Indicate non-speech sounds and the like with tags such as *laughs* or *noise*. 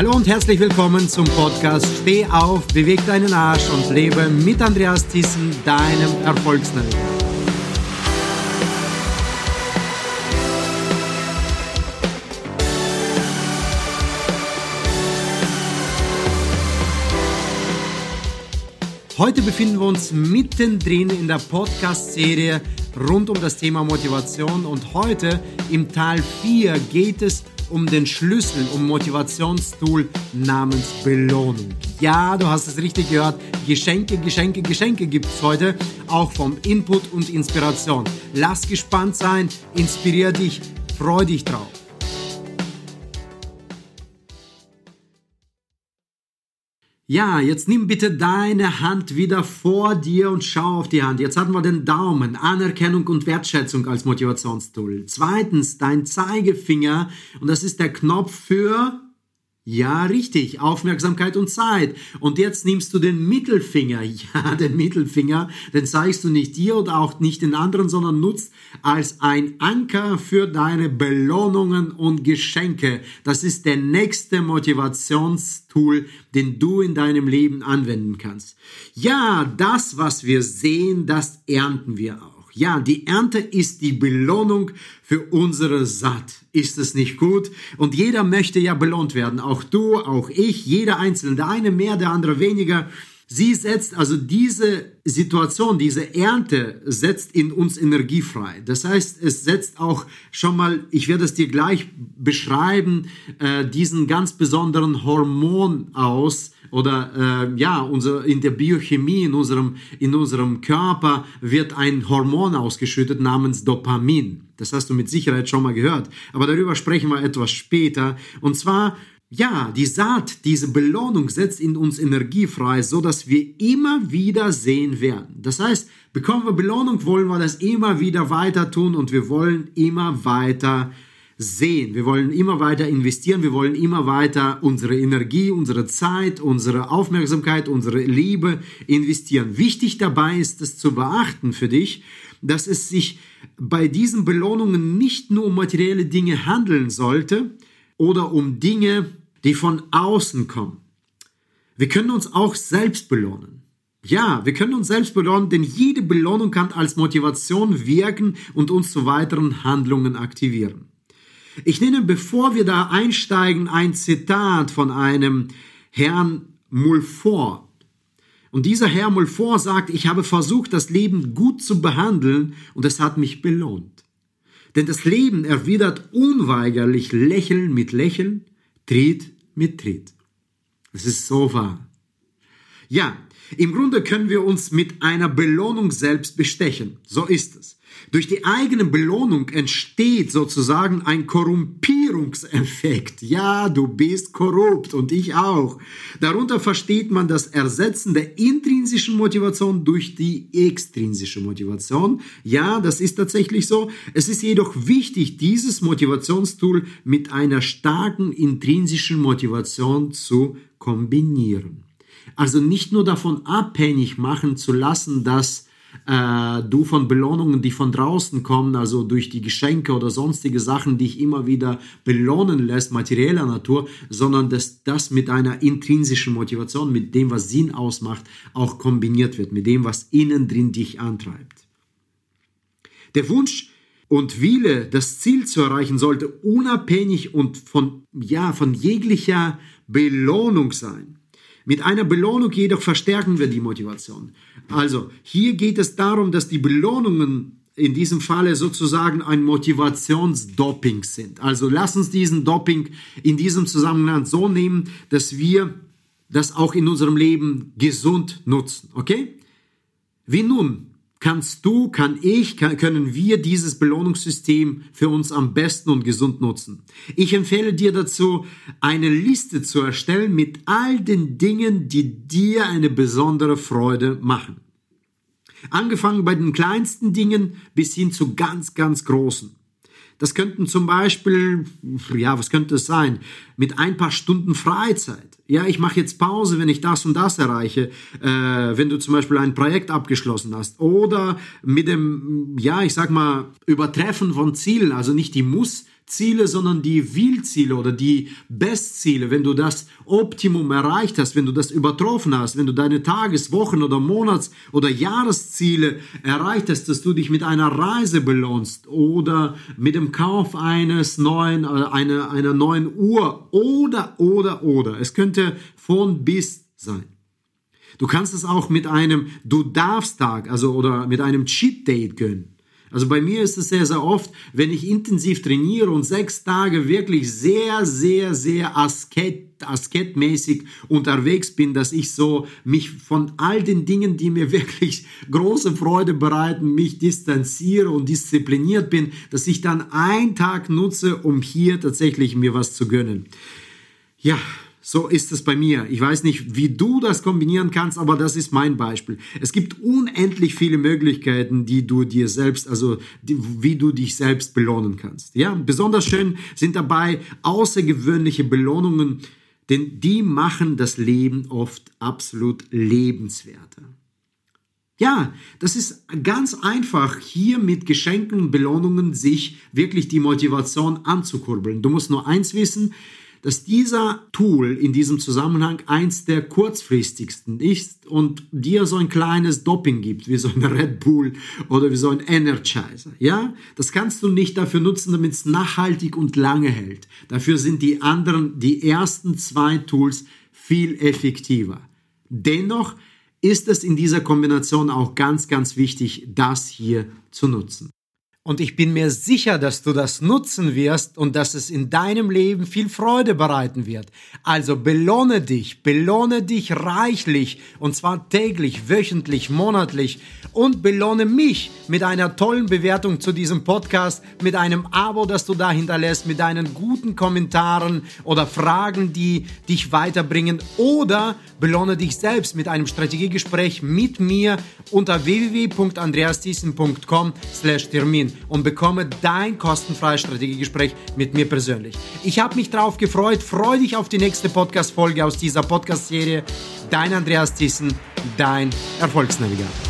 Hallo und herzlich willkommen zum Podcast Steh auf, beweg deinen Arsch und lebe mit Andreas Thyssen, deinem Erfolgsnavigator. Heute befinden wir uns mittendrin in der Podcast-Serie rund um das Thema Motivation und heute im Teil 4 geht es um den Schlüssel, um Motivationstool namens Belohnung. Ja, du hast es richtig gehört. Geschenke, Geschenke, Geschenke gibt es heute, auch vom Input und Inspiration. Lass gespannt sein, inspirier dich, freu dich drauf. Ja, jetzt nimm bitte deine Hand wieder vor dir und schau auf die Hand. Jetzt hatten wir den Daumen, Anerkennung und Wertschätzung als Motivationstool. Zweitens dein Zeigefinger und das ist der Knopf für ja, richtig. Aufmerksamkeit und Zeit. Und jetzt nimmst du den Mittelfinger. *laughs* Ja, den Mittelfinger. Den zeigst du nicht dir oder auch nicht den anderen, sondern nutzt als ein Anker für deine Belohnungen und Geschenke. Das ist der nächste Motivationstool, den du in deinem Leben anwenden kannst. Ja, das, was wir sehen, das ernten wir auch. Ja, die Ernte ist die Belohnung für unsere Saat. Ist es nicht gut? Und jeder möchte ja belohnt werden. Auch du, auch ich, jeder Einzelne. Der eine mehr, der andere weniger. Sie setzt also diese Situation, diese Ernte setzt in uns Energie frei. Das heißt, es setzt auch schon mal, ich werde es dir gleich beschreiben, äh, diesen ganz besonderen Hormon aus oder äh, ja, unser, in der Biochemie in unserem, in unserem Körper wird ein Hormon ausgeschüttet namens Dopamin. Das hast du mit Sicherheit schon mal gehört. Aber darüber sprechen wir etwas später. Und zwar ja, die Saat, diese Belohnung setzt in uns Energie frei, so dass wir immer wieder sehen werden. Das heißt, bekommen wir Belohnung, wollen wir das immer wieder weiter tun und wir wollen immer weiter sehen. Wir wollen immer weiter investieren, wir wollen immer weiter unsere Energie, unsere Zeit, unsere Aufmerksamkeit, unsere Liebe investieren. Wichtig dabei ist es zu beachten für dich, dass es sich bei diesen Belohnungen nicht nur um materielle Dinge handeln sollte oder um Dinge, die von außen kommen. Wir können uns auch selbst belohnen. Ja, wir können uns selbst belohnen, denn jede Belohnung kann als Motivation wirken und uns zu weiteren Handlungen aktivieren. Ich nenne, bevor wir da einsteigen, ein Zitat von einem Herrn Mulfort. Und dieser Herr Mulfort sagt, ich habe versucht, das Leben gut zu behandeln und es hat mich belohnt. Denn das Leben erwidert unweigerlich Lächeln mit Lächeln, Tritt mit Tritt. Es ist so wahr. Ja, im Grunde können wir uns mit einer Belohnung selbst bestechen. So ist es. Durch die eigene Belohnung entsteht sozusagen ein Korrumpierungseffekt. Ja, du bist korrupt und ich auch. Darunter versteht man das Ersetzen der intrinsischen Motivation durch die extrinsische Motivation. Ja, das ist tatsächlich so. Es ist jedoch wichtig, dieses Motivationstool mit einer starken intrinsischen Motivation zu kombinieren. Also nicht nur davon abhängig machen zu lassen, dass äh, du von Belohnungen, die von draußen kommen, also durch die Geschenke oder sonstige Sachen, dich immer wieder belohnen lässt, materieller Natur, sondern dass das mit einer intrinsischen Motivation, mit dem, was Sinn ausmacht, auch kombiniert wird, mit dem, was innen drin dich antreibt. Der Wunsch und Wille, das Ziel zu erreichen, sollte unabhängig und von, ja, von jeglicher Belohnung sein. Mit einer Belohnung jedoch verstärken wir die Motivation. Also hier geht es darum, dass die Belohnungen in diesem Falle sozusagen ein Motivationsdoping sind. Also lass uns diesen Doping in diesem Zusammenhang so nehmen, dass wir das auch in unserem Leben gesund nutzen. Okay? Wie nun? Kannst du, kann ich, kann, können wir dieses Belohnungssystem für uns am besten und gesund nutzen. Ich empfehle dir dazu, eine Liste zu erstellen mit all den Dingen, die dir eine besondere Freude machen. Angefangen bei den kleinsten Dingen bis hin zu ganz, ganz großen. Das könnten zum Beispiel, ja, was könnte es sein? Mit ein paar Stunden Freizeit. Ja, ich mache jetzt Pause, wenn ich das und das erreiche, äh, wenn du zum Beispiel ein Projekt abgeschlossen hast. Oder mit dem, ja, ich sag mal, Übertreffen von Zielen, also nicht die Muss- Ziele, sondern die Willziele oder die Bestziele. Wenn du das Optimum erreicht hast, wenn du das übertroffen hast, wenn du deine Tages-, Wochen- oder Monats- oder Jahresziele erreicht hast, dass du dich mit einer Reise belohnst oder mit dem Kauf eines neuen, äh, einer, einer neuen Uhr oder, oder, oder. Es könnte von bis sein. Du kannst es auch mit einem Du darfst Tag, also oder mit einem Cheat Date gönnen. Also bei mir ist es sehr, sehr oft, wenn ich intensiv trainiere und sechs Tage wirklich sehr, sehr, sehr asket, asketmäßig unterwegs bin, dass ich so mich von all den Dingen, die mir *laughs* wirklich große Freude bereiten, mich distanziere und diszipliniert bin, dass ich dann einen Tag nutze, um hier tatsächlich mir was zu gönnen. Ja, so ist es bei mir. Ich weiß nicht, wie du das kombinieren kannst, aber das ist mein Beispiel. Es gibt unendlich viele Möglichkeiten, die du dir selbst, also die, wie du dich selbst belohnen kannst. Ja, besonders schön sind dabei außergewöhnliche Belohnungen, denn die machen das Leben oft absolut lebenswerter. Ja, das ist ganz einfach, hier mit Geschenken und Belohnungen sich wirklich die Motivation anzukurbeln. Du musst nur eins wissen, dass dieser Tool in diesem Zusammenhang eins der kurzfristigsten ist und dir so ein kleines Doping gibt, wie so ein *laughs* Red Bull oder wie so ein Energizer. Ja, das kannst du nicht dafür nutzen, damit es nachhaltig und lange hält. Dafür sind die anderen, die ersten zwei Tools viel effektiver. Dennoch ist es in dieser Kombination auch ganz, ganz wichtig, das hier zu nutzen. Und ich bin mir sicher, dass du das nutzen wirst und dass es in deinem Leben viel Freude bereiten wird. Also belohne dich, belohne dich reichlich und zwar täglich, wöchentlich, monatlich. Und belohne mich mit einer tollen Bewertung zu diesem Podcast, mit einem Abo, das du da hinterlässt, mit deinen guten Kommentaren oder Fragen, die dich weiterbringen. Oder belohne dich selbst mit einem Strategiegespräch mit mir unter www.andreasthiessen.com/termin und bekomme dein kostenfreies Strategiegespräch mit mir persönlich. Ich habe mich drauf gefreut. Freue dich auf die nächste Podcast-Folge aus dieser Podcast-Serie. Dein Andreas Thyssen, dein Erfolgsnavigator.